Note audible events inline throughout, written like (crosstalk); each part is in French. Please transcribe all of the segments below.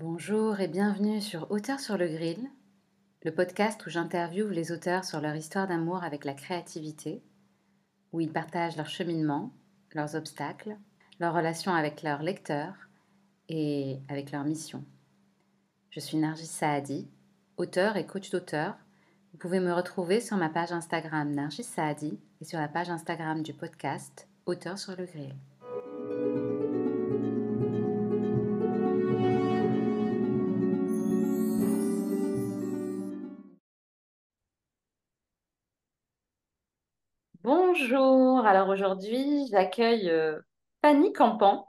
Bonjour et bienvenue sur Auteurs sur le Grill, le podcast où j'interviewe les auteurs sur leur histoire d'amour avec la créativité, où ils partagent leur cheminement, leurs obstacles, leurs relations avec leurs lecteurs et avec leur mission. Je suis Nargis Saadi, auteur et coach d'auteur. Vous pouvez me retrouver sur ma page Instagram Nargis Saadi et sur la page Instagram du podcast Auteurs sur le Grill. Bonjour, alors aujourd'hui j'accueille euh, Fanny Campan.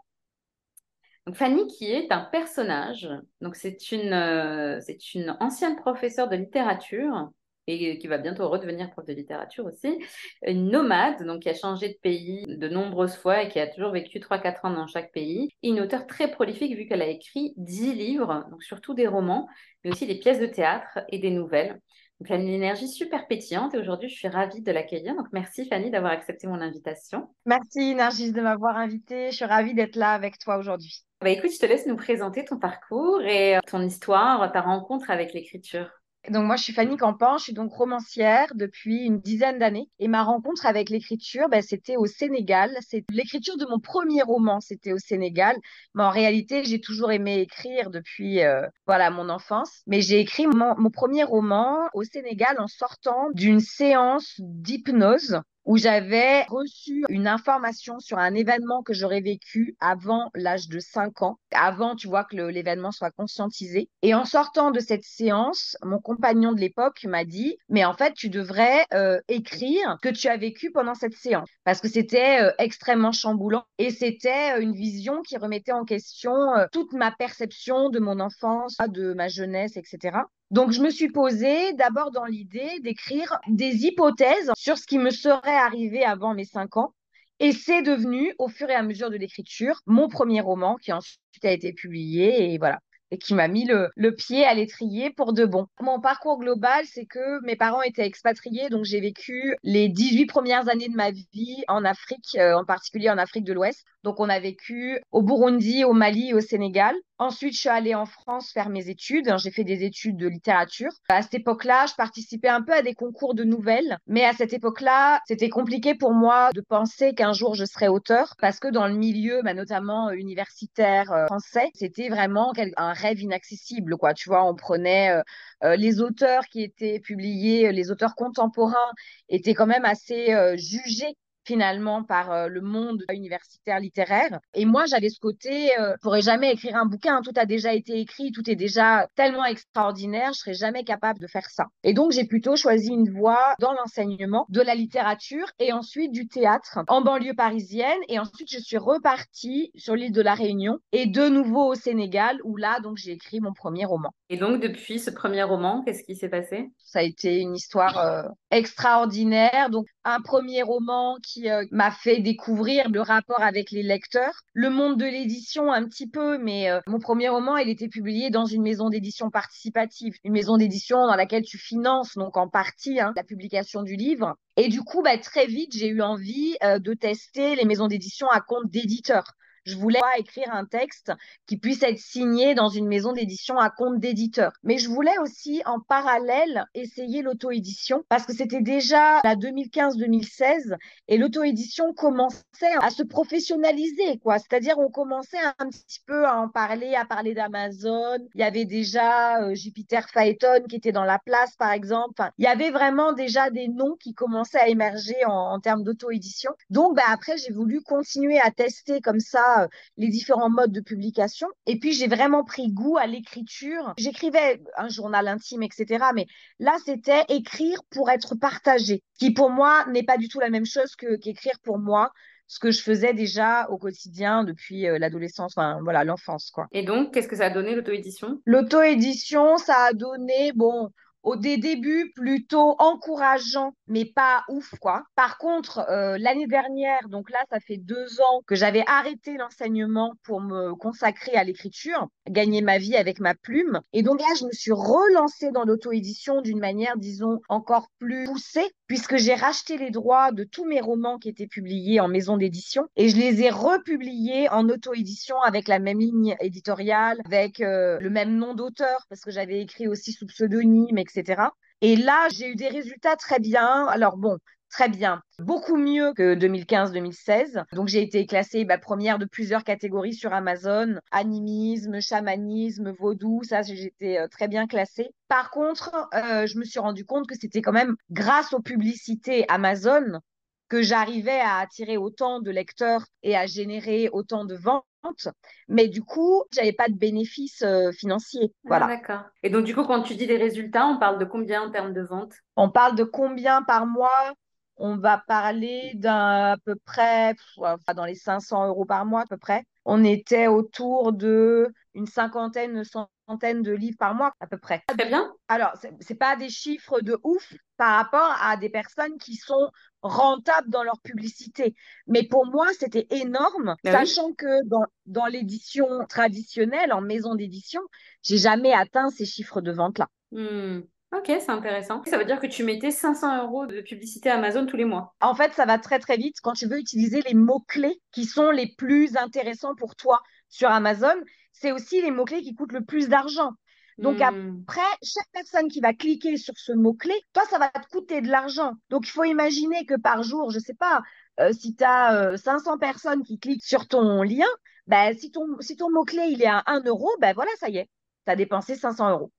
Fanny qui est un personnage, donc c'est une, euh, c'est une ancienne professeure de littérature et qui va bientôt redevenir prof de littérature aussi, une nomade, donc qui a changé de pays de nombreuses fois et qui a toujours vécu 3-4 ans dans chaque pays, et une auteure très prolifique vu qu'elle a écrit 10 livres, surtout des romans, mais aussi des pièces de théâtre et des nouvelles. Donc, elle a une énergie super pétillante et aujourd'hui, je suis ravie de l'accueillir. Donc, merci Fanny d'avoir accepté mon invitation. Merci Nargis de m'avoir invitée. Je suis ravie d'être là avec toi aujourd'hui. Bah, écoute, je te laisse nous présenter ton parcours et euh, ton histoire, ta rencontre avec l'écriture. Donc moi, je suis Fanny Campan, je suis donc romancière depuis une dizaine d'années. Et ma rencontre avec l'écriture, ben, c'était au Sénégal. C'est l'écriture de mon premier roman, c'était au Sénégal. Mais en réalité, j'ai toujours aimé écrire depuis euh, voilà mon enfance. Mais j'ai écrit mon, mon premier roman au Sénégal en sortant d'une séance d'hypnose où j'avais reçu une information sur un événement que j'aurais vécu avant l'âge de 5 ans, avant, tu vois, que l'événement soit conscientisé. Et en sortant de cette séance, mon compagnon de l'époque m'a dit, mais en fait, tu devrais euh, écrire ce que tu as vécu pendant cette séance, parce que c'était euh, extrêmement chamboulant et c'était euh, une vision qui remettait en question toute ma perception de mon enfance, de ma jeunesse, etc. Donc, je me suis posée d'abord dans l'idée d'écrire des hypothèses sur ce qui me serait arrivé avant mes cinq ans. Et c'est devenu, au fur et à mesure de l'écriture, mon premier roman qui ensuite a été publié. Et voilà et qui m'a mis le, pied à l'étrier pour de bon. Mon parcours global, c'est que mes parents étaient expatriés, donc j'ai vécu les 18 premières années de ma vie en Afrique, euh, en particulier en Afrique de l'Ouest. Donc on a vécu au Burundi, au Mali au Sénégal. Ensuite, je suis allée en France faire mes études. J'ai fait des études de littérature. À cette époque-là, je participais un peu à des concours de nouvelles. Mais à cette époque-là, c'était compliqué pour moi de penser qu'un jour je serais auteur parce que dans le milieu, bah, notamment euh, universitaire euh, français, c'était vraiment un rêve inaccessible. Quoi. Tu vois, on prenait euh, les auteurs qui étaient publiés, les auteurs contemporains étaient quand même assez jugés finalement par euh, le monde universitaire littéraire. Et moi, j'avais ce côté, euh, je pourrais jamais écrire un bouquin, tout a déjà été écrit, tout est déjà tellement extraordinaire, je serais jamais capable de faire ça. Et donc, j'ai plutôt choisi une voie dans l'enseignement de la littérature et ensuite du théâtre en banlieue parisienne. Et ensuite, je suis repartie sur l'île de la Réunion et de nouveau au Sénégal où là, donc, j'ai écrit mon premier roman. Et donc, depuis ce premier roman, qu'est-ce qui s'est passé? Ça a été une histoire euh, extraordinaire. Donc, un premier roman qui euh, m'a fait découvrir le rapport avec les lecteurs, le monde de l'édition un petit peu, mais euh, mon premier roman, il était publié dans une maison d'édition participative, une maison d'édition dans laquelle tu finances donc en partie hein, la publication du livre. Et du coup, bah, très vite, j'ai eu envie de tester les maisons d'édition à compte d'éditeurs. Je voulais écrire un texte qui puisse être signé dans une maison d'édition à compte d'éditeur. Mais je voulais aussi en parallèle essayer l'auto-édition parce que c'était déjà la 2015-2016 et l'auto-édition commençait à se professionnaliser, quoi. C'est-à-dire, on commençait un petit peu à en parler, à parler d'Amazon. Il y avait déjà euh, Jupiter Phaeton qui était dans la place, par exemple. il y avait vraiment déjà des noms qui commençaient à émerger en, termes d'auto-édition. Donc, bah, après, j'ai voulu continuer à tester comme ça euh, les différents modes de publication. Et puis, j'ai vraiment pris goût à l'écriture. J'écrivais un journal intime, etc. Mais là, c'était écrire pour être partagé, qui pour moi n'est pas du tout la même chose que qu'écrire pour moi ce que je faisais déjà au quotidien depuis euh, l'adolescence, enfin voilà, l'enfance quoi. Et donc, qu'est-ce que ça a donné l'auto-édition? L'auto-édition, ça a donné, bon, au des débuts plutôt encourageants, mais pas ouf, quoi. Par contre, euh, l'année dernière, donc là, ça fait deux ans que j'avais arrêté l'enseignement pour me consacrer à l'écriture, gagner ma vie avec ma plume. Et donc là, je me suis relancée dans l'auto-édition d'une manière, disons, encore plus poussée puisque j'ai racheté les droits de tous mes romans qui étaient publiés en maison d'édition et je les ai republiés en auto-édition avec la même ligne éditoriale, avec euh, le même nom d'auteur, parce que j'avais écrit aussi sous pseudonyme, etc. Et là, j'ai eu des résultats très bien. Alors bon, très bien, beaucoup mieux que 2015-2016. Donc j'ai été classée bah, première de plusieurs catégories sur Amazon, animisme, chamanisme, vaudou, ça j'étais euh, très bien classée. Par contre, euh, je me suis rendu compte que c'était quand même grâce aux publicités Amazon que j'arrivais à attirer autant de lecteurs et à générer autant de ventes. Mais du coup, j'avais pas de bénéfices euh, financiers. Ah, d'accord. Et donc, du coup, quand tu dis des résultats, on parle de combien en termes de ventes? On parle de combien par mois? On va parler d'un à peu près, dans les 500 euros par mois à peu près. On était autour de une cinquantaine, une centaine de livres par mois à peu près. Très bien. Alors, c'est pas des chiffres de ouf par rapport à des personnes qui sont rentables dans leur publicité. Mais pour moi, c'était énorme, Ben sachant que dans, dans l'édition traditionnelle, en maison d'édition, j'ai jamais atteint ces chiffres de vente-là. Hmm. Ok, c'est intéressant. Ça veut dire que tu mettais 500 euros de publicité Amazon tous les mois. En fait, ça va très très vite quand tu veux utiliser les mots-clés qui sont les plus intéressants pour toi sur Amazon. C'est aussi les mots-clés qui coûtent le plus d'argent. Donc Hmm. après, chaque personne qui va cliquer sur ce mot-clé, toi, ça va te coûter de l'argent. Donc il faut imaginer que par jour, je sais pas, euh, si tu as 500 personnes qui cliquent sur ton lien, ben, si ton, si ton mot-clé il est à 1 euro, ben voilà, ça y est, tu as dépensé 500 euros.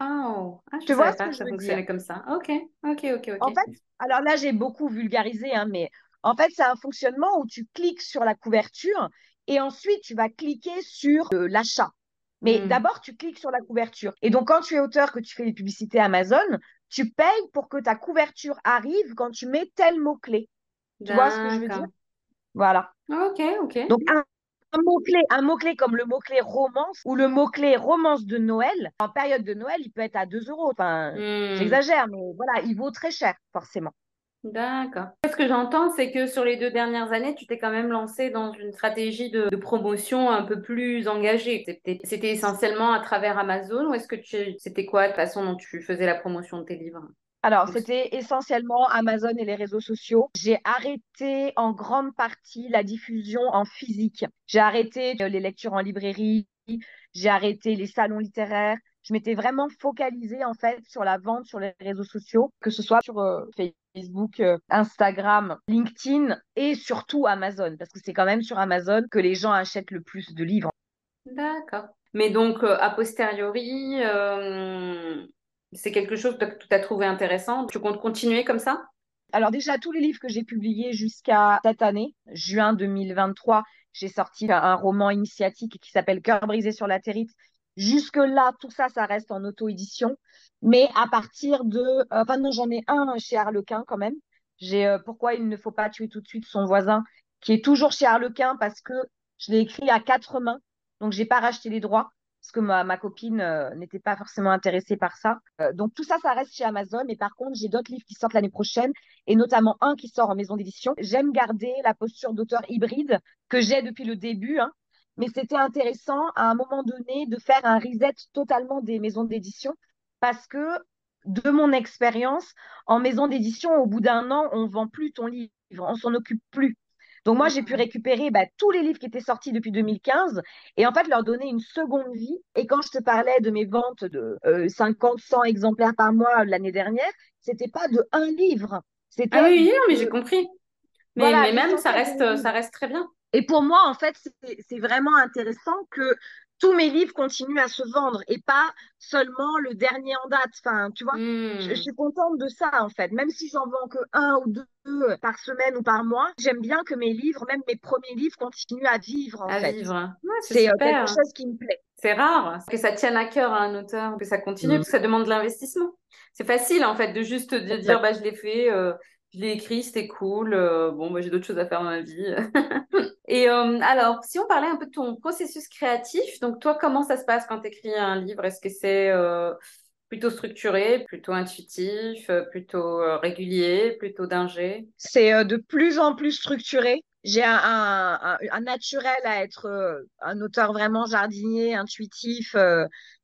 Oh, ah, je Tu ne vois pas que ça dire? fonctionnait comme ça. Ok, ok, ok, En ok. fait, alors là, j'ai beaucoup vulgarisé, hein, mais en fait, c'est un fonctionnement où tu cliques sur la couverture et ensuite tu vas cliquer sur euh, l'achat. Mais Hmm. d'abord, tu cliques sur la couverture. Et donc, quand tu es auteur, que tu fais les publicités Amazon, tu payes pour que ta couverture arrive quand tu mets tel mot-clé. Tu vois ce que je veux dire? Voilà. Ok, ok. Donc, un, mot-clé, un mot-clé comme le mot-clé romance ou le mot-clé romance de Noël, en période de Noël, il peut être à 2 euros. Enfin, Hmm. j'exagère, mais voilà, il vaut très cher, forcément. D'accord. Ce que j'entends, c'est que sur les deux dernières années, tu t'es quand même lancé dans une stratégie de, de promotion un peu plus engagée. C'était c'était essentiellement à travers Amazon ou est-ce que tu, c'était quoi la façon dont tu faisais la promotion de tes livres? Alors, c'était essentiellement Amazon et les réseaux sociaux. J'ai arrêté en grande partie la diffusion en physique. J'ai arrêté euh, les lectures en librairie, j'ai arrêté les salons littéraires. Je m'étais vraiment focalisée en fait sur la vente sur les réseaux sociaux, que ce soit sur euh, Facebook, euh, Instagram, LinkedIn et surtout Amazon, parce que c'est quand même sur Amazon que les gens achètent le plus de livres. D'accord. Mais donc, euh, a posteriori, euh, c'est quelque chose que tu as trouvé intéressant. Tu comptes continuer comme ça? Alors déjà, tous les livres que j'ai publiés jusqu'à cette année, juin 2023, j'ai sorti un, roman initiatique qui s'appelle Cœur brisé sur la territe. Jusque-là, tout ça, ça reste en auto-édition. Mais à partir de... euh, Enfin non, j'en ai un chez Harlequin quand même. J'ai euh, Pourquoi il ne faut pas tuer tout de suite son voisin, qui est toujours chez Harlequin parce que je l'ai écrit à quatre mains. Donc, j'ai pas racheté les droits parce que ma, copine euh, n'était pas forcément intéressée par ça. Euh, donc, tout ça, ça reste chez Amazon. Mais par contre, j'ai d'autres livres qui sortent l'année prochaine et notamment un qui sort en maison d'édition. J'aime garder la posture d'auteur hybride que j'ai depuis le début, hein. mais c'était intéressant à un moment donné de faire un reset totalement des maisons d'édition parce que de mon expérience, en maison d'édition, au bout d'un an, on vend plus ton livre, on s'en occupe plus. Donc moi, j'ai pu récupérer bah, tous les livres qui étaient sortis depuis 2015 et en fait leur donner une seconde vie. Et quand je te parlais de mes ventes de euh, 50, 100 exemplaires par mois l'année dernière, c'était pas de un livre, Ah oui, oui, non, mais de j'ai compris. Mais, voilà mais même, ça reste, ça reste très bien. Et pour moi, en fait, c'est vraiment intéressant que tous mes livres continuent à se vendre et pas seulement le dernier en date. Enfin, tu vois, je, je Hmm. suis contente de ça, en fait. Même si j'en vends que un ou deux par semaine ou par mois, j'aime bien que mes livres, même mes premiers livres, continuent à vivre, en À fait. vivre. Ouais, c'est euh, quelque chose qui me plaît. C'est rare que ça tienne à cœur à un auteur, que ça continue, Mm. parce que ça demande de l'investissement. C'est facile, en fait, de juste de dire, bah, je l'ai fait, euh, je l'ai c'était cool, euh, bon, bah, j'ai d'autres choses à faire dans ma vie. (laughs) Et euh, alors, si on parlait un peu de ton processus créatif, donc toi, comment ça se passe quand tu écris un livre? Est-ce que c'est euh, plutôt structuré, plutôt intuitif, plutôt régulier, plutôt d'ingé? C'est de plus en plus structuré. j'ai un, naturel à être un auteur vraiment jardinier, intuitif,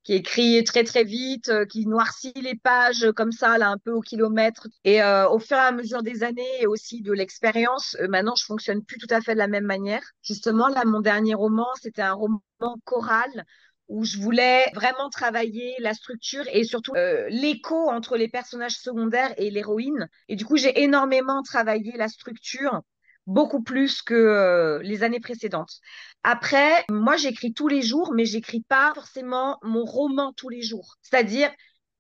qui écrit très très vite, euh, qui noircit les pages comme ça, là, un peu au kilomètre. Et au fur et à mesure des années et aussi de l'expérience, maintenant, je fonctionne plus tout à fait de la même manière. Justement, là, mon dernier roman, c'était un roman choral où je voulais vraiment travailler la structure et surtout euh, l'écho entre les personnages secondaires et l'héroïne. Et du coup, j'ai énormément travaillé la structure, beaucoup plus que euh, les années précédentes. Après, moi, j'écris tous les jours, mais j'écris pas forcément mon roman tous les jours. C'est-à-dire,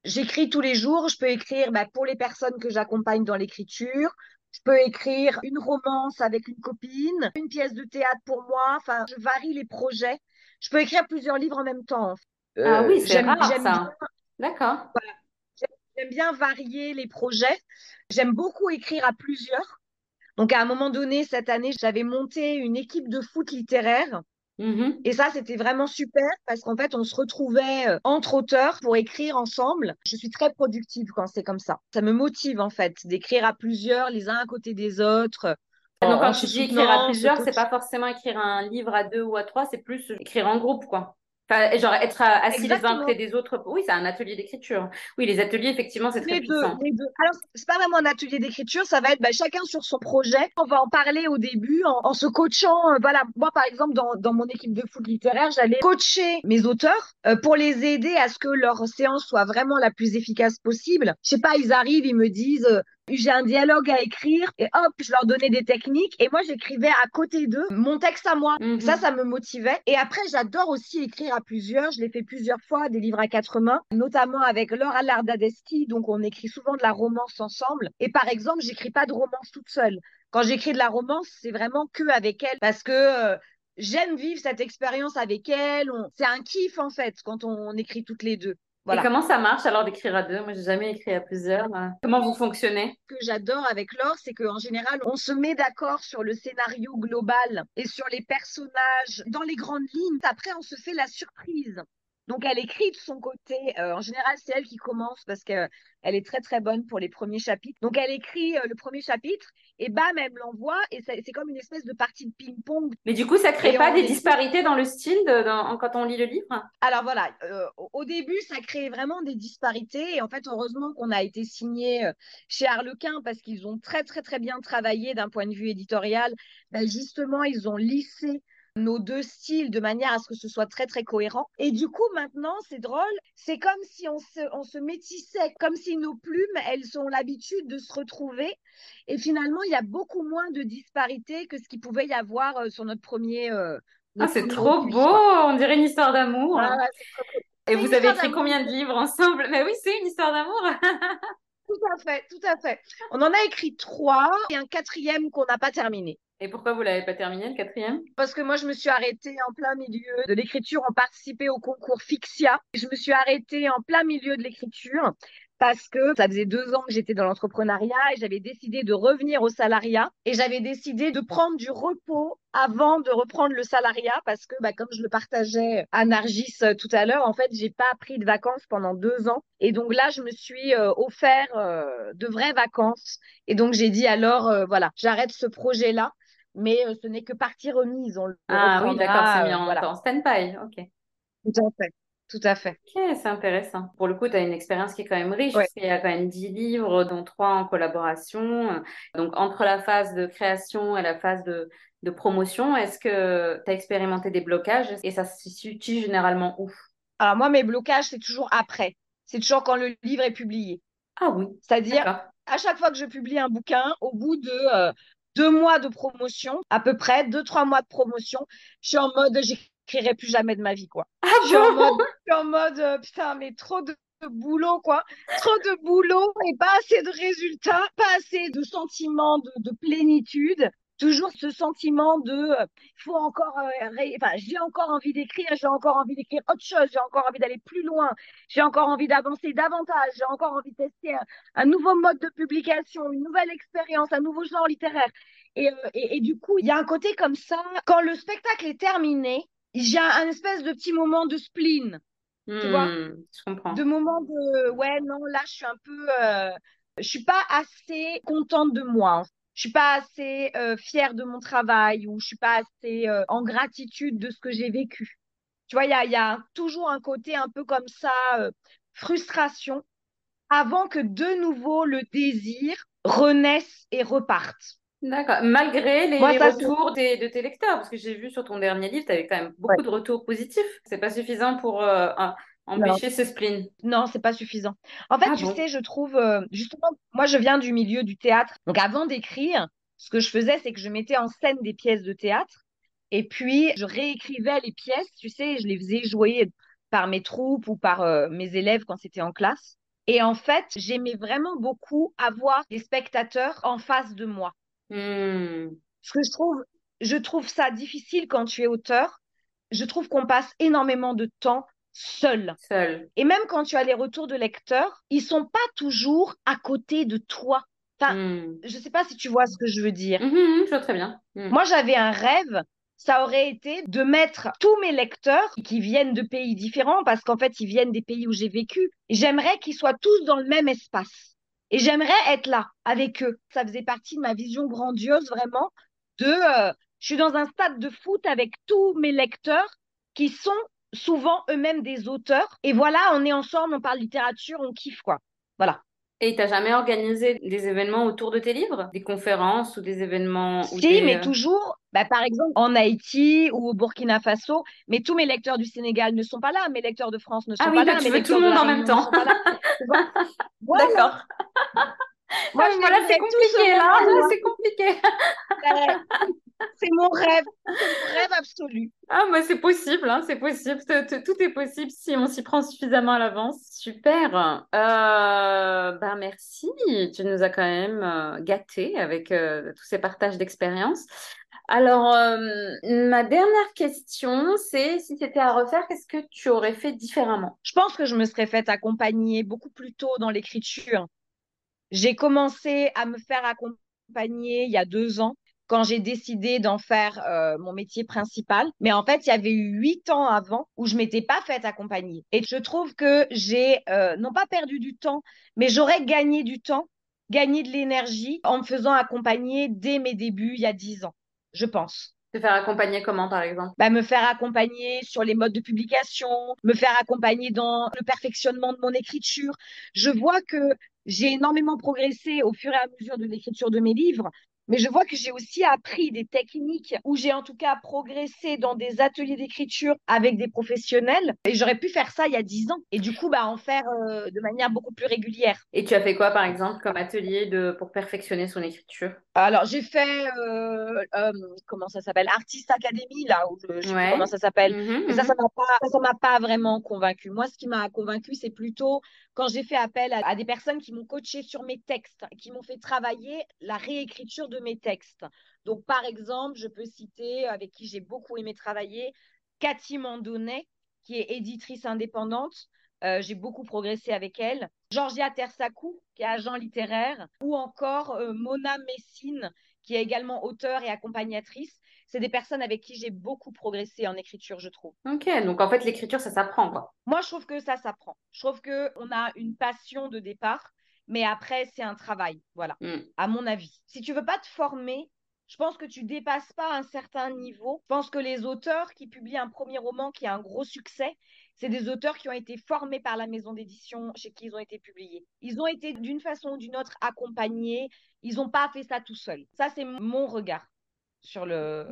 j'écris tous les jours, je peux écrire bah, pour les personnes que j'accompagne dans l'écriture, je peux écrire une romance avec une copine, une pièce de théâtre pour moi. Enfin, je varie les projets je peux écrire plusieurs livres en même temps. ah oui, euh, c'est rare ça. D'accord. J'aime bien varier les projets. J'aime beaucoup écrire à plusieurs. Donc, à un moment donné, cette année, j'avais monté une équipe de foot littéraire. Mm-hmm. Et ça, c'était vraiment super parce qu'en fait, on se retrouvait euh, entre auteurs pour écrire ensemble. Je suis très productive quand c'est comme ça. Ça me motive en fait d'écrire à plusieurs, les uns à côté des autres. Donc, quand tu dis écrire à plusieurs, c'est pas forcément écrire un livre à deux ou à trois, c'est plus écrire en groupe, quoi. Enfin, genre être assis les uns côté des autres. Oui, c'est un atelier d'écriture. Oui, les ateliers, effectivement, c'est très les puissant. Deux, les deux. Alors, c'est pas vraiment un atelier d'écriture, ça va être bah, chacun sur son projet. On va en parler au début en, se coachant. Euh, voilà, moi, par exemple, dans, dans, mon équipe de foot littéraire, j'allais coacher mes auteurs euh, pour les aider à ce que leur séance soit vraiment la plus efficace possible. Je sais pas, ils arrivent, ils me disent, euh, j'ai un dialogue à écrire et hop, je leur donnais des techniques et moi j'écrivais à côté d'eux mon texte à moi. Mhm. Ça, ça me motivait. Et après, j'adore aussi écrire à plusieurs. Je l'ai fait plusieurs fois, des livres à quatre mains, notamment avec Laura Lardadeschi. Donc, on écrit souvent de la romance ensemble. Et par exemple, j'écris pas de romance toute seule. Quand j'écris de la romance, c'est vraiment que avec elle parce que euh, j'aime vivre cette expérience avec elle. C'est un kiff en fait quand on écrit toutes les deux. Et comment ça marche alors d'écrire à deux? Moi, j'ai jamais écrit à plusieurs. Comment vous fonctionnez? Ce que j'adore avec Laure, c'est qu'en général, on se met d'accord sur le scénario global et sur les personnages dans les grandes lignes. Après, on se fait la surprise. Donc, elle écrit de son côté. Euh, en général, c'est elle qui commence parce qu'elle est très, très bonne pour les premiers chapitres. Donc, elle écrit euh, le premier chapitre et bam, elle me l'envoie et c'est comme une espèce de partie de ping-pong. Mais du coup, ça crée pas des disparités dans le style quand on lit le livre? Alors voilà, euh, au début, ça crée vraiment des disparités et en fait, heureusement qu'on a été signé chez Harlequin parce qu'ils ont très, très, très bien travaillé d'un point de vue éditorial. Ben, justement, ils ont lissé nos deux styles de manière à ce que ce soit très très cohérent. Et du coup, maintenant, c'est drôle, c'est comme si on se, on se métissait, comme si nos plumes, elles ont l'habitude de se retrouver. Et finalement, il y a beaucoup moins de disparités que ce qu'il pouvait y avoir euh, sur notre premier. Euh, ah, c'est trop beau, on dirait une histoire d'amour. Et vous avez écrit combien de livres ensemble? Mais oui, c'est une histoire d'amour. tout à fait, tout à fait. On en a écrit trois et un quatrième qu'on n'a pas terminé. Et pourquoi vous l'avez pas terminé, le quatrième? Parce que moi, je me suis arrêtée en plein milieu de l'écriture. On participait au concours Fixia. Je me suis arrêtée en plein milieu de l'écriture parce que ça faisait deux ans que j'étais dans l'entrepreneuriat et j'avais décidé de revenir au salariat et j'avais décidé de prendre du repos avant de reprendre le salariat parce que, bah, comme je le partageais à Nargis euh, tout à l'heure, en fait, j'ai pas pris de vacances pendant deux ans et donc là, je me suis euh, offert euh, de vraies vacances et donc j'ai dit alors, voilà, j'arrête ce projet-là mais euh, ce n'est que partie remise. On ah oui, d'accord, c'est mis en, euh, stand-by. Ok. Tout à fait. Tout à fait. Ok, c'est intéressant. Pour le coup, tu as une expérience qui est quand même riche, parce qu'il y a quand même 10 livres, dont 3 en collaboration. Donc, entre la phase de création et la phase de, de promotion, est-ce que tu as expérimenté des blocages et ça se situe généralement où? Alors, moi, mes blocages, c'est toujours après. C'est toujours quand le livre est publié. Ah oui. C'est-à-dire, à chaque fois que je publie un bouquin, au bout de euh, deux mois de promotion, à peu près, deux, trois mois de promotion. Je suis en mode, j'écrirai plus jamais de ma vie, quoi. Ah je, suis en mode, en mode, euh, putain, mais trop de boulot, quoi. Trop de boulot et pas assez de résultats, pas assez de sentiments de, de plénitude toujours ce sentiment de euh, faut encore euh, enfin j'ai encore envie d'écrire j'ai encore envie d'écrire autre chose j'ai encore envie d'aller plus loin j'ai encore envie d'avancer davantage j'ai encore envie de tester un, nouveau mode de publication une nouvelle expérience un nouveau genre littéraire. Et, euh, et, du coup il y a un côté comme ça quand le spectacle est terminé j'ai un, espèce de petit moment de spleen tu vois. Hmm, je comprends. De moment de ouais non là je suis un peu je suis pas assez contente de moi je suis pas assez euh, fière de mon travail ou je suis pas assez euh, en gratitude de ce que j'ai vécu. Tu vois, il y a, y a toujours un côté un peu comme ça, euh, frustration, avant que de nouveau le désir renaisse et reparte. D'accord. Malgré les, Moi, retours des- de tes lecteurs, parce que j'ai vu sur ton dernier livre, tu avais quand même Ouais. beaucoup de retours positifs. C'est pas suffisant pour euh, un- empêcher ce spleen. non, c'est pas suffisant. En fait, Ah tu bon? sais, je trouve, euh, justement, moi, je viens du milieu du théâtre. Donc, avant d'écrire, ce que je faisais, c'est que je mettais en scène des pièces de théâtre et puis je réécrivais les pièces, tu sais, je les faisais jouer par mes troupes ou par euh, mes élèves quand c'était en classe. Et en fait, j'aimais vraiment beaucoup avoir des spectateurs en face de moi. Hmm, Parce que je trouve, je trouve ça difficile quand tu es auteur. Je trouve qu'on passe énormément de temps seul. seul. Et même quand tu as les retours de lecteurs, ils sont pas toujours à côté de toi. Enfin, Hmm. je sais pas si tu vois ce que je veux dire. Mhm, mhm, je vois très bien. Hmm. Moi, j'avais un rêve, ça aurait été de mettre tous mes lecteurs qui viennent de pays différents, parce qu'en fait, ils viennent des pays où j'ai vécu. J'aimerais qu'ils soient tous dans le même espace. Et j'aimerais être là avec eux. Ça faisait partie de ma vision grandiose, vraiment, de... euh, je suis dans un stade de foot avec tous mes lecteurs qui sont souvent eux-mêmes des auteurs. Et voilà, on est ensemble, on parle littérature, on kiffe, quoi. Voilà. Et t'as jamais organisé des événements autour de tes livres? Des conférences ou des événements Si, des... mais euh, toujours, bah, par exemple, en Haïti ou au Burkina Faso, mais tous mes lecteurs du Sénégal ne sont pas là, mes lecteurs de France ne Ah sont oui, pas bah, là, tu mes veux tout le de monde en même temps. (laughs) Voilà. D'accord. Moi, Ah, les voilà, c'est compliqué là. C'est compliqué. C'est mon rêve, c'est mon rêve absolu. Ah, mais c'est possible, hein, c'est possible. Tout, tout- tout est possible si on s'y prend suffisamment à l'avance. Super. Euh, ben merci. Tu nous as quand même euh, gâtés avec euh, tous ces partages d'expériences. Alors, euh, ma dernière question, c'est si c'était à refaire, qu'est-ce que tu aurais fait différemment? Je pense que je me serais faite accompagner beaucoup plus tôt dans l'écriture. J'ai commencé à me faire accompagner il y a deux ans quand j'ai décidé d'en faire euh, mon métier principal. Mais en fait, il y avait eu huit ans avant où je m'étais pas faite accompagner. Et je trouve que j'ai euh, non pas perdu du temps, mais j'aurais gagné du temps, gagné de l'énergie en me faisant accompagner dès mes débuts il y a dix ans, je pense. Te faire accompagner comment, par exemple? Bah, me faire accompagner sur les modes de publication, me faire accompagner dans le perfectionnement de mon écriture. Je vois que j'ai énormément progressé au fur et à mesure de l'écriture de mes livres, mais je vois que j'ai aussi appris des techniques où j'ai en tout cas progressé dans des ateliers d'écriture avec des professionnels et j'aurais pu faire ça il y a dix ans et du coup bah, en faire euh, de manière beaucoup plus régulière. Et tu as fait quoi, par exemple, comme atelier de, pour perfectionner son écriture? Alors, j'ai fait, euh, euh, comment ça s'appelle? Artist Academy, là, où je, je sais comment ça s'appelle. Mhm, Mais ça, ça mhm. m'a pas, ça m'a pas vraiment convaincu. Moi, ce qui m'a convaincu, c'est plutôt quand j'ai fait appel à, à des personnes qui m'ont coaché sur mes textes, qui m'ont fait travailler la réécriture de mes textes. Donc, par exemple, je peux citer, avec qui j'ai beaucoup aimé travailler, Cathy Mandonnet, qui est éditrice indépendante. Euh, j'ai beaucoup progressé avec elle. Georgia Tersakou, qui est agent littéraire, ou encore euh, Mona Messine, qui est également auteure et accompagnatrice. C'est des personnes avec qui j'ai beaucoup progressé en écriture, je trouve. Ok, donc en fait, l'écriture, ça s'apprend, quoi. Moi, je trouve que ça s'apprend. Je trouve qu'on a une passion de départ, mais après, c'est un travail, voilà, Mm. à mon avis. Si tu veux pas te former, je pense que tu dépasses pas un certain niveau. Je pense que les auteurs qui publient un premier roman qui a un gros succès, c'est des auteurs qui ont été formés par la maison d'édition chez qui ils ont été publiés. Ils ont été d'une façon ou d'une autre accompagnés. Ils n'ont pas fait ça tout seuls. Ça, c'est mon regard sur le.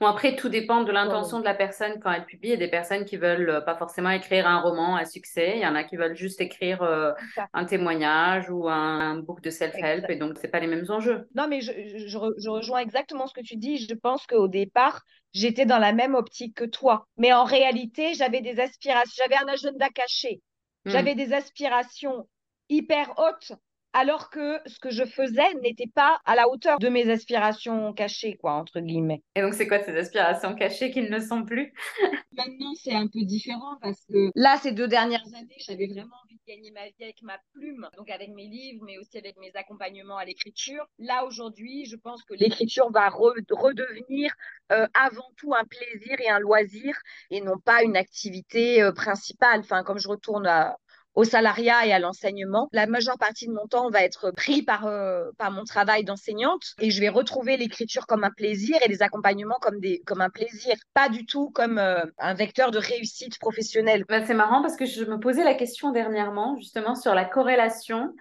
Bon, après, tout dépend de l'intention de la personne quand elle publie. Il y a des personnes qui veulent euh, pas forcément écrire un roman à succès. Il y en a qui veulent juste écrire euh, un témoignage ou un, un book de self-help. Et donc, c'est pas les mêmes enjeux. Non, mais je, je, je re- je rejoins exactement ce que tu dis. Je pense qu'au départ, j'étais dans la même optique que toi. Mais en réalité, j'avais des aspirations, j'avais un agenda caché. Mm. J'avais des aspirations hyper hautes, alors que ce que je faisais n'était pas à la hauteur de mes aspirations cachées, quoi, entre guillemets. Et donc, c'est quoi ces aspirations cachées qui ne le sont plus? (laughs) Maintenant, c'est un peu différent parce que là, ces deux dernières années, j'avais vraiment envie de gagner ma vie avec ma plume, donc avec mes livres, mais aussi avec mes accompagnements à l'écriture. Là, aujourd'hui, je pense que l'écriture va re- redevenir euh, avant tout un plaisir et un loisir et non pas une activité euh, principale. Enfin, comme je retourne à- au salariat et à l'enseignement. La majeure partie de mon temps va être pris par, euh, par mon travail d'enseignante et je vais retrouver l'écriture comme un plaisir et les accompagnements comme, des, comme un plaisir, pas du tout comme euh, un vecteur de réussite professionnelle. Bah, c'est marrant parce que je me posais la question dernièrement justement sur la corrélation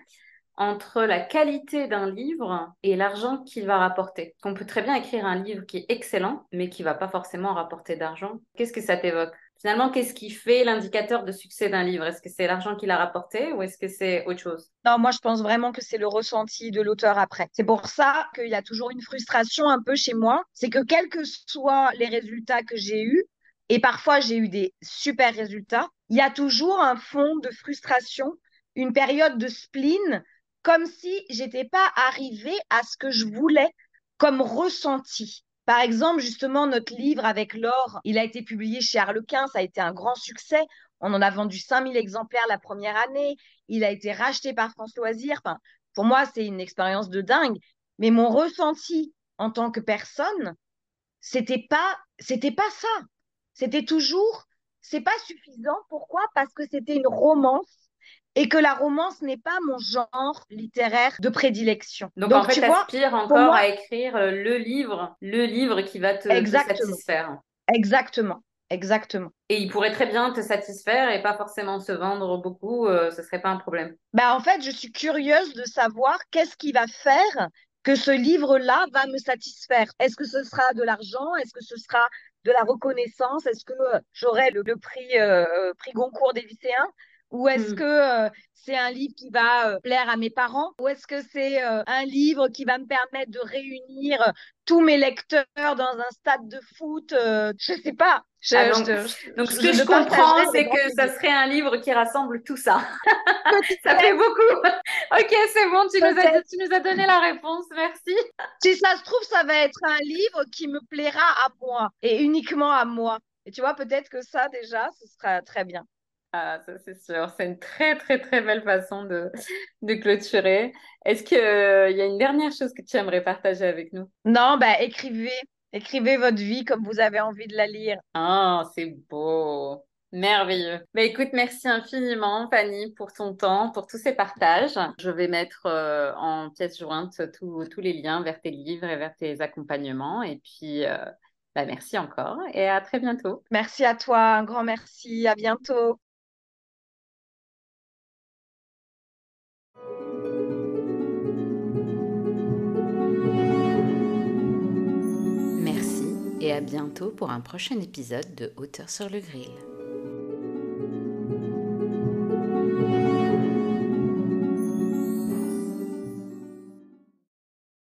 entre la qualité d'un livre et l'argent qu'il va rapporter. On peut très bien écrire un livre qui est excellent, mais qui va pas forcément rapporter d'argent. Qu'est-ce que ça t'évoque? Finalement, qu'est-ce qui fait l'indicateur de succès d'un livre? Est-ce que c'est l'argent qu'il a rapporté ou est-ce que c'est autre chose? Non, moi je pense vraiment que c'est le ressenti de l'auteur après. C'est pour ça qu'il y a toujours une frustration un peu chez moi. C'est que quels que soient les résultats que j'ai eus, et parfois j'ai eu des super résultats, il y a toujours un fond de frustration, une période de spleen comme si j'étais pas arrivée à ce que je voulais comme ressenti. Par exemple, justement, notre livre avec Laure, il a été publié chez Harlequin, ça a été un grand succès. On en a vendu 5000 exemplaires la première année. Il a été racheté par France Loisirs. Pour moi, c'est une expérience de dingue. Mais mon ressenti en tant que personne, c'était pas, c'était pas ça. C'était toujours, c'est pas suffisant. Pourquoi? Parce que c'était une romance et que la romance n'est pas mon genre littéraire de prédilection. Donc, en fait, tu aspires encore à écrire euh, le livre, le livre qui va te, satisfaire. Exactement, exactement. Et il pourrait très bien te satisfaire et pas forcément se vendre beaucoup, euh, ce serait pas un problème. Bah en fait, je suis curieuse de savoir qu'est-ce qui va faire que ce livre-là va me satisfaire. Est-ce que ce sera de l'argent? Est-ce que ce sera de la reconnaissance? Est-ce que j'aurai le, prix, euh, prix Goncourt des lycéens? Ou est-ce mmh. que euh, c'est un livre qui va euh, plaire à mes parents? Ou est-ce que c'est euh, un livre qui va me permettre de réunir tous mes lecteurs dans un stade de foot Je sais pas. Ah, donc, ce que je, comprends, c'est que ça serait un livre qui rassemble tout ça. (laughs) ça fait beaucoup. ok, c'est bon, tu nous, as, tu nous as donné la réponse, merci. Si ça se trouve, ça va être un livre qui me plaira à moi et uniquement à moi. Et tu vois, peut-être que ça, déjà, ce sera très bien. Ah, ça c'est sûr. C'est une très, très, très belle façon de, de clôturer. Est-ce qu'il euh, y a une dernière chose que tu aimerais partager avec nous? Non, bah, écrivez. Écrivez votre vie comme vous avez envie de la lire. Ah, c'est beau. Merveilleux. Bah, écoute, merci infiniment, Fanny, pour ton temps, pour tous ces partages. Je vais mettre euh, en pièce jointe tous les liens vers tes livres et vers tes accompagnements. Et puis, euh, bah, merci encore et à très bientôt. Merci à toi, un grand merci. À bientôt. Et à bientôt pour un prochain épisode de Hauteur sur le grill.